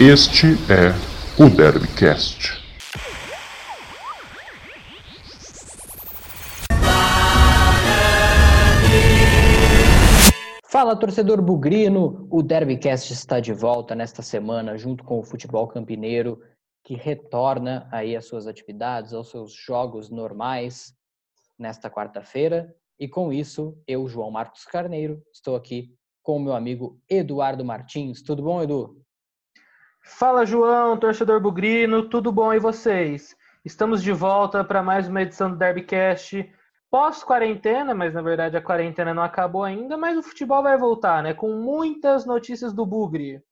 Este é o Derbycast. Fala, torcedor bugrino! O Derbycast está de volta nesta semana, junto com o futebol campineiro, que retorna aí às suas atividades, aos seus jogos normais nesta quarta-feira. E com isso, eu, João Marcos Carneiro, estou aqui com o meu amigo Eduardo Martins. Tudo bom, Edu? Fala, João, torcedor bugrino, tudo bom e vocês? Estamos de volta para mais uma edição do Derbycast pós-quarentena, mas na verdade a quarentena não acabou ainda, mas o futebol vai voltar, né? Com muitas notícias do Bugre.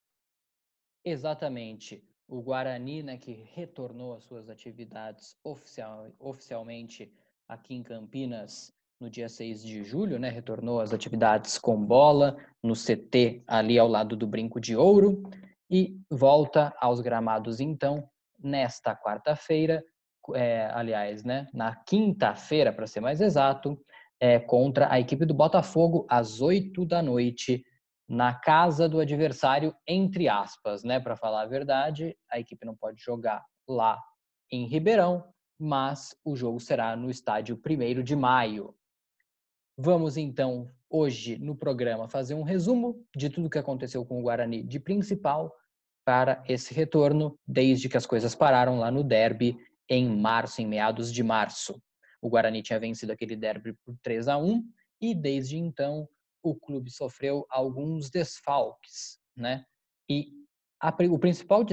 Exatamente. O Guarani, né, que retornou às suas atividades oficial, oficialmente aqui em Campinas no dia 6 de julho, né? Retornou às atividades com bola no CT ali ao lado do Brinco de Ouro e volta aos gramados então nesta quarta-feira, é, aliás, né, na quinta-feira para ser mais exato, é, contra a equipe do Botafogo às 8 da noite na casa do adversário, entre aspas, né, para falar a verdade, a equipe não pode jogar lá em Ribeirão, mas o jogo será no estádio 1 de maio. Vamos então hoje no programa fazer um resumo de tudo que aconteceu com o Guarani de principal para esse retorno, desde que as coisas pararam lá no derby em março, em meados de março. O Guarani tinha vencido aquele derby por 3 a 1 e desde então o clube sofreu alguns desfalques, né? E a, o principal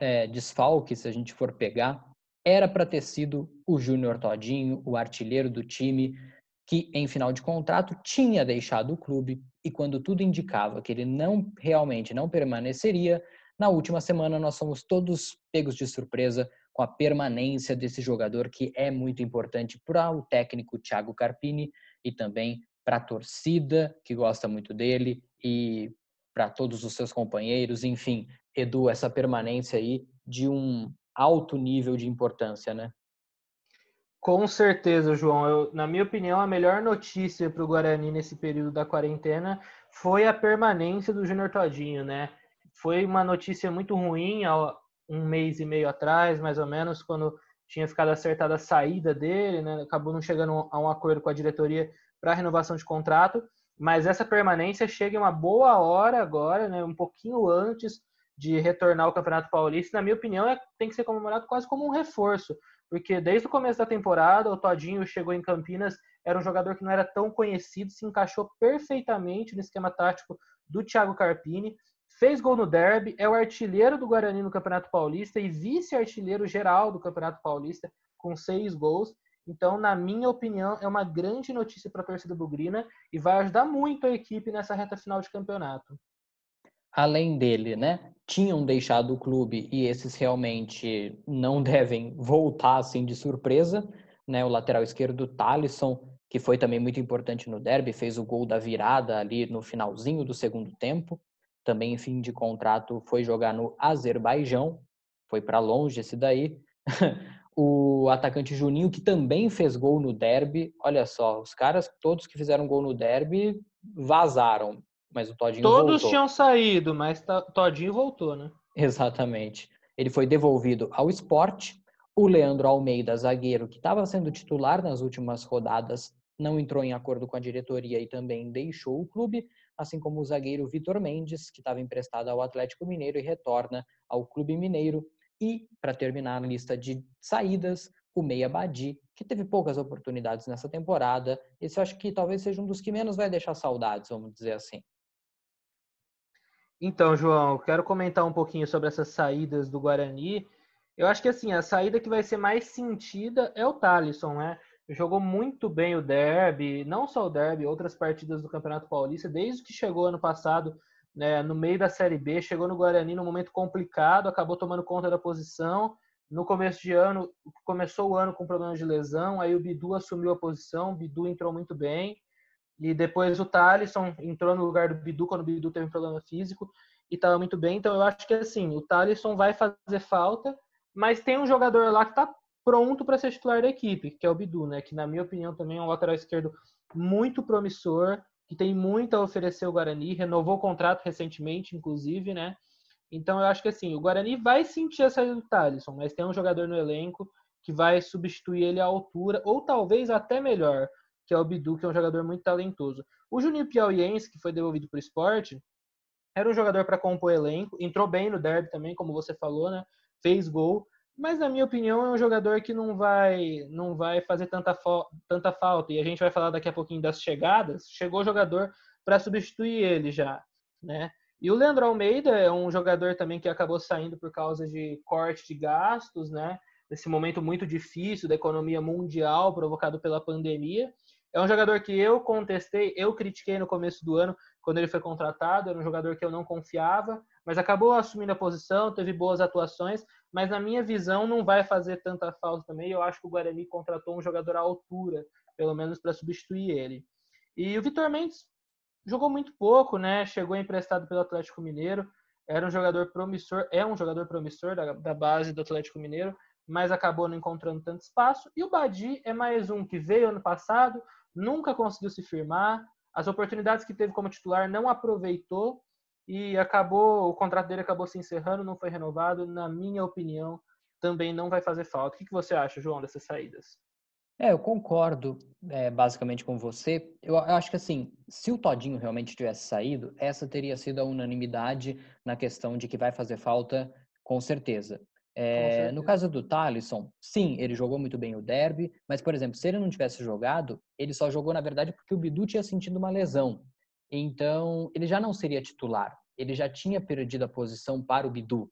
é, desfalque, se a gente for pegar, era para ter sido o Júnior Todinho, o artilheiro do time, que em final de contrato tinha deixado o clube e quando tudo indicava que ele não realmente não permaneceria, na última semana nós fomos todos pegos de surpresa com a permanência desse jogador que é muito importante para o técnico Thiago Carpini e também para a torcida que gosta muito dele e para todos os seus companheiros, enfim, Edu, essa permanência aí de um alto nível de importância, né? Com certeza, João. Eu, na minha opinião, a melhor notícia para o Guarani nesse período da quarentena foi a permanência do Júnior Todinho, né? Foi uma notícia muito ruim há um mês e meio atrás, mais ou menos, quando tinha ficado acertada a saída dele, né? Acabou não chegando a um acordo com a diretoria para renovação de contrato, mas essa permanência chega em uma boa hora agora, né? Um pouquinho antes de retornar ao Campeonato Paulista. Na minha opinião, é, tem que ser comemorado quase como um reforço, porque desde o começo da temporada, o Todinho chegou em Campinas, era um jogador que não era tão conhecido, se encaixou perfeitamente no esquema tático do Thiago Carpini, fez gol no derby, é o artilheiro do Guarani no Campeonato Paulista e vice-artilheiro geral do Campeonato Paulista, com seis gols. Então, na minha opinião, é uma grande notícia para a torcida bugrina e vai ajudar muito a equipe nessa reta final de campeonato além dele, né, tinham deixado o clube e esses realmente não devem voltar assim de surpresa, né? O lateral esquerdo Talisson, que foi também muito importante no derby, fez o gol da virada ali no finalzinho do segundo tempo. Também em fim de contrato foi jogar no Azerbaijão, foi para longe esse daí. o atacante Juninho, que também fez gol no derby. Olha só, os caras todos que fizeram gol no derby vazaram mas o Todinho Todos voltou. tinham saído, mas Todinho voltou, né? Exatamente. Ele foi devolvido ao esporte. O Leandro Almeida, zagueiro, que estava sendo titular nas últimas rodadas, não entrou em acordo com a diretoria e também deixou o clube, assim como o zagueiro Vitor Mendes, que estava emprestado ao Atlético Mineiro e retorna ao Clube Mineiro. E, para terminar a lista de saídas, o Meia Badi, que teve poucas oportunidades nessa temporada. Esse eu acho que talvez seja um dos que menos vai deixar saudades, vamos dizer assim. Então, João, quero comentar um pouquinho sobre essas saídas do Guarani. Eu acho que assim, a saída que vai ser mais sentida é o Thalisson, né? Jogou muito bem o derby, não só o derby, outras partidas do Campeonato Paulista, desde que chegou ano passado, né, no meio da Série B, chegou no Guarani num momento complicado, acabou tomando conta da posição. No começo de ano, começou o ano com problemas de lesão, aí o Bidu assumiu a posição, o Bidu entrou muito bem. E depois o Thalisson entrou no lugar do Bidu quando o Bidu teve um problema físico e estava muito bem. Então eu acho que assim, o Thalisson vai fazer falta, mas tem um jogador lá que está pronto para ser titular da equipe, que é o Bidu, né? Que na minha opinião também é um lateral esquerdo muito promissor, que tem muito a oferecer o Guarani, renovou o contrato recentemente, inclusive, né? Então eu acho que assim, o Guarani vai sentir a saída do Thalisson, mas tem um jogador no elenco que vai substituir ele à altura, ou talvez até melhor, que é o Bidu, que é um jogador muito talentoso. O Juninho Piauiense, que foi devolvido para o esporte, era um jogador para compor elenco, entrou bem no derby também, como você falou, né? Fez gol, mas na minha opinião é um jogador que não vai não vai fazer tanta, tanta falta. E a gente vai falar daqui a pouquinho das chegadas. Chegou jogador para substituir ele já, né? E o Leandro Almeida é um jogador também que acabou saindo por causa de corte de gastos, né? Nesse momento muito difícil da economia mundial provocado pela pandemia. É um jogador que eu contestei, eu critiquei no começo do ano, quando ele foi contratado. Era um jogador que eu não confiava, mas acabou assumindo a posição, teve boas atuações, mas na minha visão não vai fazer tanta falta também. Eu acho que o Guarani contratou um jogador à altura, pelo menos para substituir ele. E o Vitor Mendes jogou muito pouco, né? Chegou emprestado pelo Atlético Mineiro. Era um jogador promissor, é um jogador promissor da, da base do Atlético Mineiro, mas acabou não encontrando tanto espaço. E o Badi é mais um que veio ano passado, nunca conseguiu se firmar, as oportunidades que teve como titular não aproveitou e acabou, o contrato dele acabou se encerrando, não foi renovado. Na minha opinião, também não vai fazer falta. O que você acha, João, dessas saídas? É, eu concordo é, basicamente com você. Eu, acho que assim, se o Todinho realmente tivesse saído, essa teria sido a unanimidade na questão de que vai fazer falta, com certeza. É, no caso do Talisson, sim, ele jogou muito bem o derby, mas, por exemplo, se ele não tivesse jogado, ele só jogou, na verdade, porque o Bidu tinha sentido uma lesão. Então, ele já não seria titular. Ele já tinha perdido a posição para o Bidu.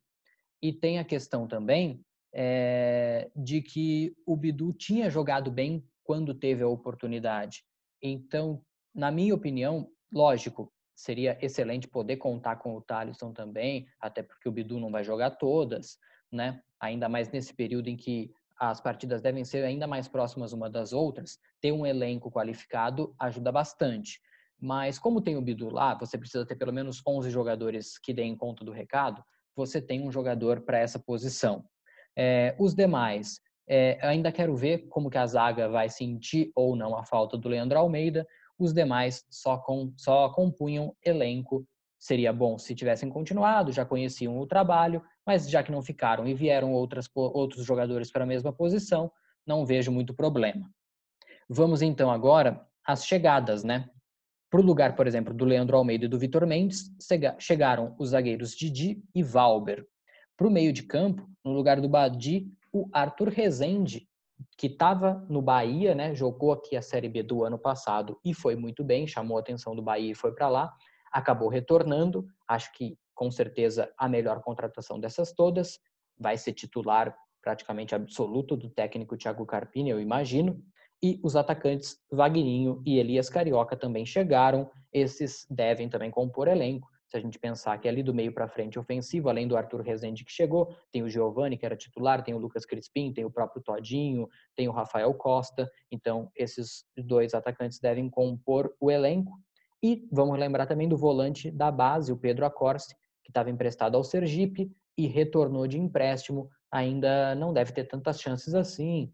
E tem a questão também é, de que o Bidu tinha jogado bem quando teve a oportunidade. Então, na minha opinião, lógico, seria excelente poder contar com o Talisson também, até porque o Bidu não vai jogar todas, né? Ainda mais nesse período em que as partidas devem ser ainda mais próximas uma das outras, ter um elenco qualificado ajuda bastante. Mas como tem o Bidu lá, você precisa ter pelo menos 11 jogadores que deem conta do recado, você tem um jogador para essa posição. É, os demais, é, ainda quero ver como que a zaga vai sentir ou não a falta do Leandro Almeida. Os demais só, com, só compunham elenco. Seria bom se tivessem continuado, já conheciam o trabalho, mas já que não ficaram e vieram outras, outros jogadores para a mesma posição, não vejo muito problema. Vamos então agora às chegadas, né? Para o lugar, por exemplo, do Leandro Almeida e do Vitor Mendes, chegaram os zagueiros Didi e Valber. Para o meio de campo, no lugar do Badi, o Arthur Rezende, que estava no Bahia, né? Jogou aqui a Série B do ano passado e foi muito bem, chamou a atenção do Bahia e foi para lá. Acabou retornando, acho que com certeza a melhor contratação dessas todas, vai ser titular praticamente absoluto do técnico Thiago Carpini, eu imagino. E os atacantes Vagninho e Elias Carioca também chegaram. Esses devem também compor elenco. Se a gente pensar que ali do meio para frente ofensivo, além do Arthur Rezende que chegou, tem o Giovani que era titular, tem o Lucas Crispim, tem o próprio Todinho, tem o Rafael Costa. Então, esses dois atacantes devem compor o elenco. E vamos lembrar também do volante da base, o Pedro Acorce, que estava emprestado ao Sergipe e retornou de empréstimo, ainda não deve ter tantas chances assim.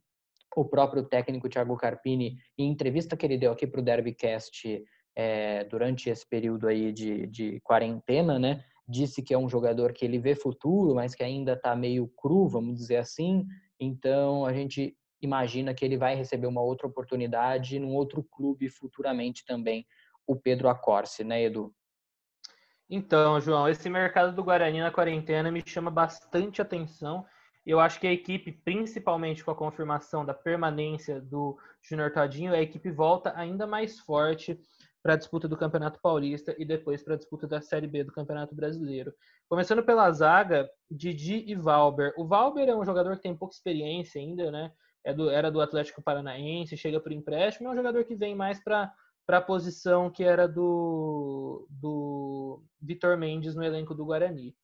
O próprio técnico Thiago Carpini, em entrevista que ele deu aqui para o Derbycast é, durante esse período aí de, de quarentena, né, disse que é um jogador que ele vê futuro, mas que ainda está meio cru, vamos dizer assim. Então a gente imagina que ele vai receber uma outra oportunidade num outro clube futuramente também, o Pedro Acorce, né, Edu? Então, João, esse mercado do Guarani na quarentena me chama bastante atenção. Eu acho que a equipe, principalmente com a confirmação da permanência do Júnior Todinho, a equipe volta ainda mais forte para a disputa do Campeonato Paulista e depois para a disputa da Série B do Campeonato Brasileiro. Começando pela zaga, Didi e Valber. O Valber é um jogador que tem pouca experiência ainda, né? É do, era do Atlético Paranaense, chega por empréstimo, é um jogador que vem mais para para a posição que era do, do Vitor Mendes no elenco do Guarani.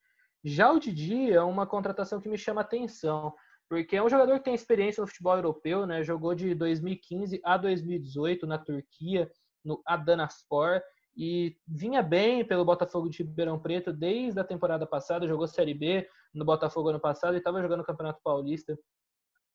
Já o Didi é uma contratação que me chama atenção, porque é um jogador que tem experiência no futebol europeu, né? Jogou de 2015 a 2018 na Turquia, no Adanaspor, e vinha bem pelo Botafogo de Ribeirão Preto desde a temporada passada, jogou Série B no Botafogo ano passado e estava jogando o Campeonato Paulista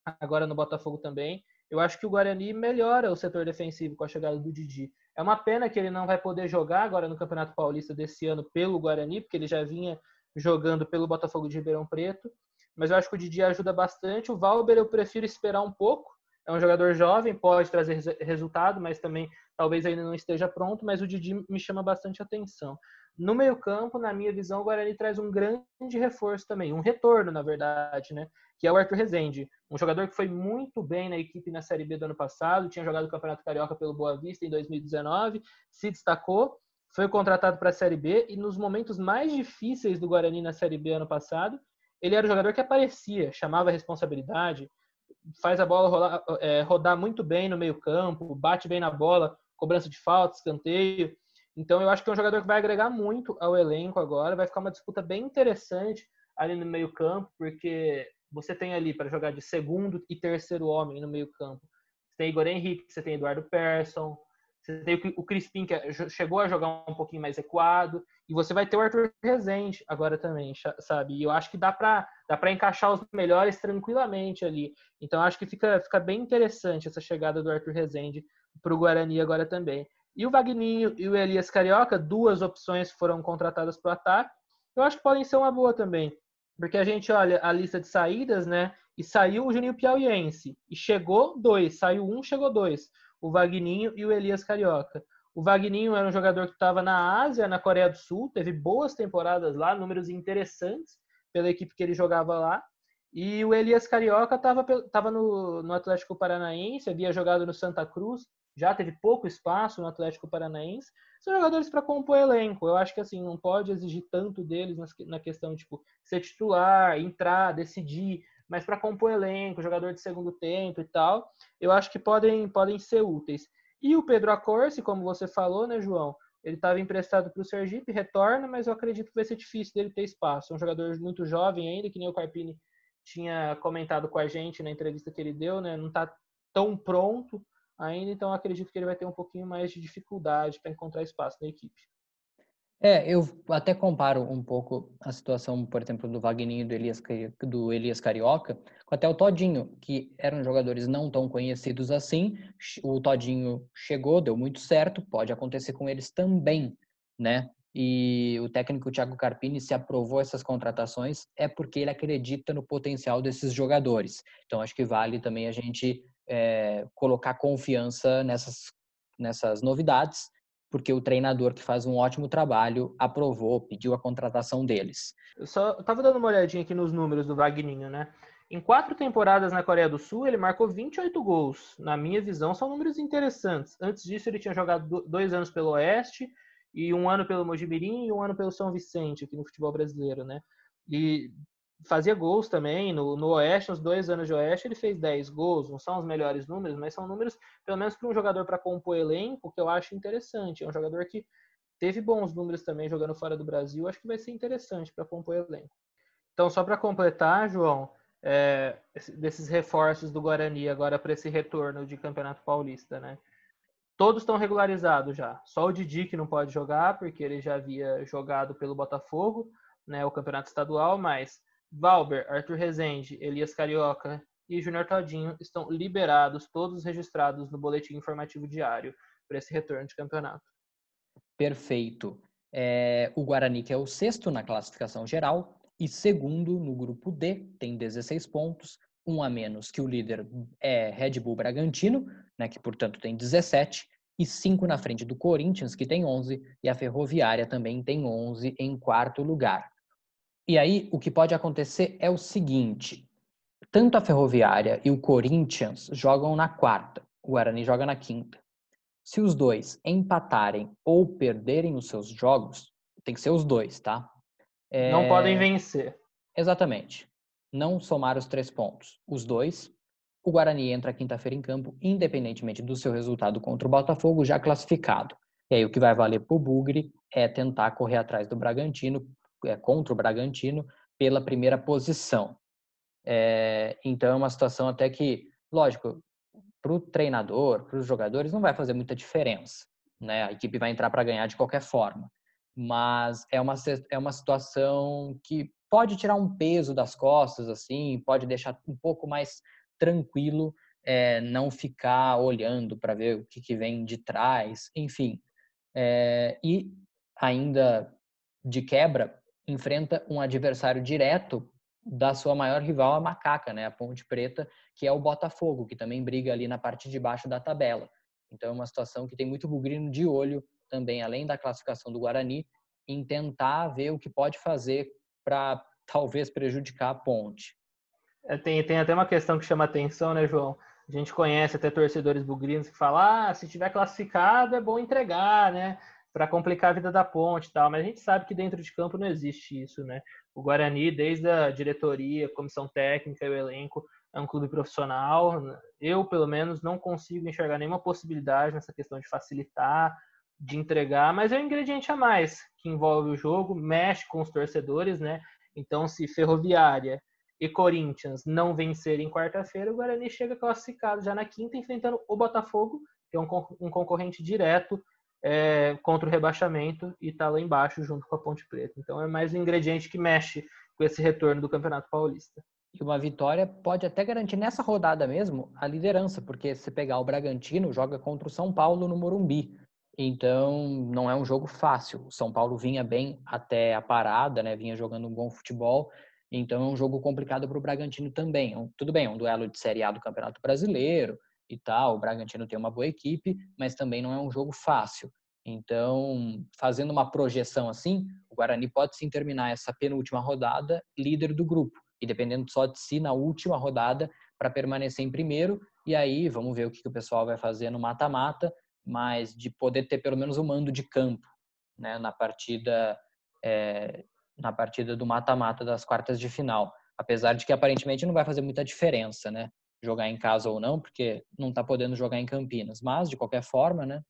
agora no Botafogo também. Eu acho que o Guarani melhora o setor defensivo com a chegada do Didi. É uma pena que ele não vai poder jogar agora no Campeonato Paulista desse ano pelo Guarani, porque ele já vinha jogando pelo Botafogo de Ribeirão Preto. Mas eu acho que o Didi ajuda bastante. O Valber eu prefiro esperar um pouco. É um jogador jovem, pode trazer resultado, mas também talvez ainda não esteja pronto. Mas o Didi me chama bastante atenção. No meio-campo, na minha visão, o Guarani traz um grande reforço também, um retorno, na verdade, né? Que é o Arthur Rezende, um jogador que foi muito bem na equipe na Série B do ano passado, tinha jogado o Campeonato Carioca pelo Boa Vista em 2019, se destacou, foi contratado para a Série B e nos momentos mais difíceis do Guarani na Série B ano passado, ele era o jogador que aparecia, chamava a responsabilidade, faz a bola rolar, é, rodar muito bem no meio-campo, bate bem na bola, cobrança de falta, escanteio. Então eu acho que é um jogador que vai agregar muito ao elenco agora, vai ficar uma disputa bem interessante ali no meio-campo, porque você tem ali para jogar de segundo e terceiro homem no meio-campo. Você tem Igor Henrique, você tem Eduardo Persson, você tem o Crispim, que é, chegou a jogar um pouquinho mais equado, e você vai ter o Arthur Rezende agora também, sabe? E eu acho que dá para dá encaixar os melhores tranquilamente ali. Então acho que fica, fica bem interessante essa chegada do Arthur Rezende para o Guarani agora também. E o Vagninho e o Elias Carioca, duas opções foram contratadas para o ataque. Eu acho que podem ser uma boa também. Porque a gente olha a lista de saídas, né? E saiu o Juninho Piauiense. E chegou dois. Saiu um, chegou dois. O Vagninho e o Elias Carioca. O Vagninho era um jogador que estava na Ásia, na Coreia do Sul. Teve boas temporadas lá, números interessantes pela equipe que ele jogava lá. E o Elias Carioca estava no, no Atlético Paranaense, havia jogado no Santa Cruz, já teve pouco espaço no Atlético Paranaense, são jogadores para compor elenco. Eu acho que assim, não pode exigir tanto deles na questão tipo ser titular, entrar, decidir, mas para compor elenco, jogador de segundo tempo e tal, eu acho que podem podem ser úteis. E o Pedro Acorce, como você falou, né, João? Ele estava emprestado para o Sergipe, retorna, mas eu acredito que vai ser difícil dele ter espaço. É um jogador muito jovem ainda, que nem o Carpini tinha comentado com a gente na entrevista que ele deu, né? Não está tão pronto ainda, então acredito que ele vai ter um pouquinho mais de dificuldade para encontrar espaço na equipe. É, eu até comparo um pouco a situação, por exemplo, do Wagninho do Elias, do Elias Carioca com até o Todinho, que eram jogadores não tão conhecidos assim. O Todinho chegou, deu muito certo, pode acontecer com eles também, né? E o técnico Thiago Carpini se aprovou essas contratações é porque ele acredita no potencial desses jogadores. Então acho que vale também a gente é, colocar confiança nessas, nessas novidades, porque o treinador que faz um ótimo trabalho aprovou, pediu a contratação deles. Eu só estava dando uma olhadinha aqui nos números do Wagninho, né? Em quatro temporadas na Coreia do Sul, ele marcou 28 gols. Na minha visão, são números interessantes. Antes disso, ele tinha jogado dois anos pelo Oeste, e um ano pelo Mojimirim e um ano pelo São Vicente, aqui no futebol brasileiro, né? E fazia gols também. No, no Oeste, nos dois anos de Oeste, ele fez 10 gols. Não são os melhores números, mas são números, pelo menos para um jogador para compor elenco, que eu acho interessante. É um jogador que teve bons números também jogando fora do Brasil. Acho que vai ser interessante para compor elenco. Então, só para completar, João, é, desses reforços do Guarani agora para esse retorno de Campeonato Paulista, né? Todos estão regularizados já. Só o Didi que não pode jogar, porque ele já havia jogado pelo Botafogo, né, o campeonato estadual, mas Valber, Arthur Rezende, Elias Carioca e Júnior Todinho estão liberados, todos registrados no boletim informativo diário para esse retorno de campeonato. Perfeito. É, o Guarani, que é o sexto na classificação geral e segundo no grupo D, tem 16 pontos, um a menos que o líder é Red Bull Bragantino, né, que portanto tem 17, e cinco na frente do Corinthians, que tem 11, e a Ferroviária também tem 11 em quarto lugar. E aí, o que pode acontecer é o seguinte: tanto a Ferroviária e o Corinthians jogam na quarta, o Guarani joga na quinta. Se os dois empatarem ou perderem os seus jogos, tem que ser os dois, tá? É... Não podem vencer. Exatamente. Não somar os três pontos. Os dois. O Guarani entra quinta-feira em campo, independentemente do seu resultado contra o Botafogo, já classificado. E aí o que vai valer para o Bugre é tentar correr atrás do Bragantino é, contra o Bragantino pela primeira posição. É, então é uma situação até que, lógico, para o treinador, para os jogadores, não vai fazer muita diferença. Né? A equipe vai entrar para ganhar de qualquer forma. Mas é uma, é uma situação que pode tirar um peso das costas, assim, pode deixar um pouco mais tranquilo, é, não ficar olhando para ver o que, que, vem de trás, enfim. É, e ainda de quebra, enfrenta um adversário direto da sua maior rival, a Macaca, né, a Ponte Preta, que é o Botafogo, que também briga ali na parte de baixo da tabela. Então é uma situação que tem muito bugrino de olho também, além da classificação do Guarani, em tentar ver o que pode fazer para talvez prejudicar a Ponte. É, tem, tem até uma questão que chama atenção, né, João? A gente conhece até torcedores bugrinos que falam: ah, se tiver classificado é bom entregar, né? Para complicar a vida da ponte e tal. Mas a gente sabe que dentro de campo não existe isso, né? O Guarani, desde a diretoria, comissão técnica e o elenco, é um clube profissional. Eu, pelo menos, não consigo enxergar nenhuma possibilidade nessa questão de facilitar, de entregar, mas é um ingrediente a mais que envolve o jogo, mexe com os torcedores, né? Então, se Ferroviária e Corinthians não vencerem quarta-feira, o Guarani chega classificado já na quinta, enfrentando o Botafogo, que é um, um concorrente direto é, contra o rebaixamento e está lá embaixo junto com a Ponte Preta. Então é mais um ingrediente que mexe com esse retorno do Campeonato Paulista. E uma vitória pode até garantir nessa rodada mesmo a liderança, porque se pegar o Bragantino, joga contra o São Paulo no Morumbi. Então não é um jogo fácil. O São Paulo vinha bem até a parada, né? Vinha jogando um bom futebol. Então é um jogo complicado para o Bragantino também. Tudo bem, é um duelo de Série A do Campeonato Brasileiro e tal. O Bragantino tem uma boa equipe, mas também não é um jogo fácil. Então, fazendo uma projeção assim, o Guarani pode sim terminar essa penúltima rodada líder do grupo e dependendo só de si na última rodada para permanecer em primeiro. E aí vamos ver o que, o pessoal vai fazer no mata-mata, mas de poder ter pelo menos o um mando de campo né, na partida é, na partida do mata-mata das quartas de final. Apesar de que aparentemente não vai fazer muita diferença, né? Jogar em casa ou não, porque não está podendo jogar em Campinas. Mas, de qualquer forma, né?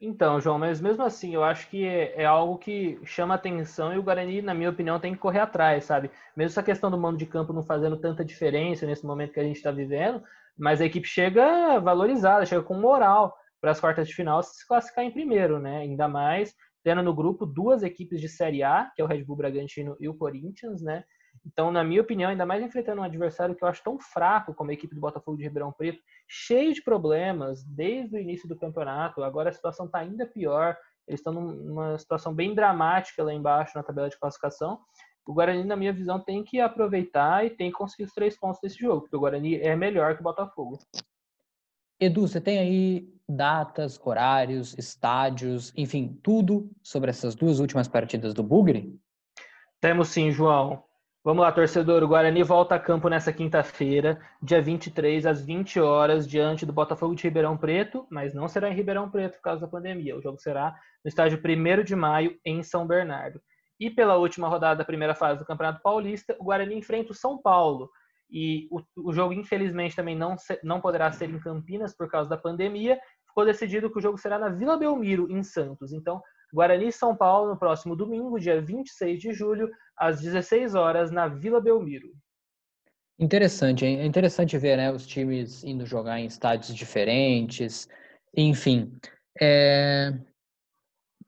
Então, João, mas mesmo assim, eu acho que é, é, algo que chama atenção e o Guarani, na minha opinião, tem que correr atrás, sabe? Mesmo essa questão do mando de campo não fazendo tanta diferença nesse momento que a gente está vivendo, mas a equipe chega valorizada, chega com moral para as quartas de final se classificar em primeiro, né? Ainda mais tendo no grupo duas equipes de Série A, que é o Red Bull Bragantino e o Corinthians, né? Então, na minha opinião, ainda mais enfrentando um adversário que eu acho tão fraco como a equipe do Botafogo de Ribeirão Preto, cheio de problemas desde o início do campeonato. Agora a situação está ainda pior. Eles estão numa situação bem dramática lá embaixo na tabela de classificação. O Guarani, na minha visão, tem que aproveitar e tem que conseguir os três pontos desse jogo, porque o Guarani é melhor que o Botafogo. Edu, você tem aí datas, horários, estádios, enfim, tudo sobre essas duas últimas partidas do Bugre? Temos sim, João. Vamos lá, torcedor. O Guarani volta a campo nessa quinta-feira, dia 23, às 20 horas, diante do Botafogo de Ribeirão Preto, mas não será em Ribeirão Preto por causa da pandemia. O jogo será no estádio 1 de maio, em São Bernardo. E pela última rodada da primeira fase do Campeonato Paulista, o Guarani enfrenta o São Paulo, e o, o jogo, infelizmente, também não, se, não poderá ser em Campinas por causa da pandemia. Ficou decidido que o jogo será na Vila Belmiro, em Santos. Então, Guarani e São Paulo, no próximo domingo, dia 26 de julho, às 16 horas, na Vila Belmiro. Interessante, é interessante ver né, os times indo jogar em estádios diferentes, enfim. É...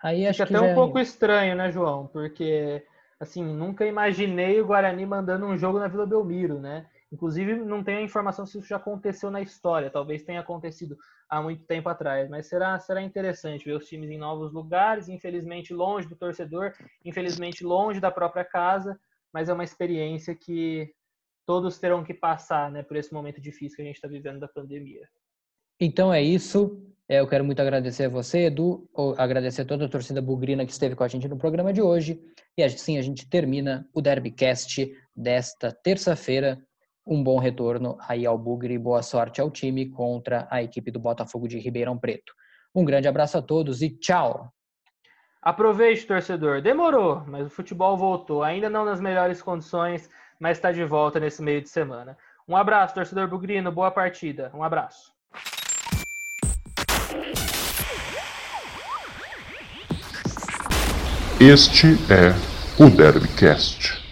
Aí acho Fica que até um é pouco estranho, né, João? Porque assim, nunca imaginei o Guarani mandando um jogo na Vila Belmiro, né? Inclusive, não tenho a informação se isso já aconteceu na história, talvez tenha acontecido há muito tempo atrás, mas será, será interessante ver os times em novos lugares, infelizmente longe do torcedor, infelizmente longe da própria casa, mas é uma experiência que todos terão que passar né, por esse momento difícil que a gente está vivendo da pandemia. Então é isso. É, eu quero muito agradecer a você, Edu, agradecer a toda a torcida bugrina que esteve com a gente no programa de hoje. E assim a gente termina o Derbycast desta terça-feira. Um bom retorno aí ao Bugre e boa sorte ao time contra a equipe do Botafogo de Ribeirão Preto. Um grande abraço a todos e tchau! Aproveite, torcedor. Demorou, mas o futebol voltou. Ainda não nas melhores condições, mas está de volta nesse meio de semana. Um abraço, torcedor bugrino. Boa partida. Um abraço. Este é o Derbycast.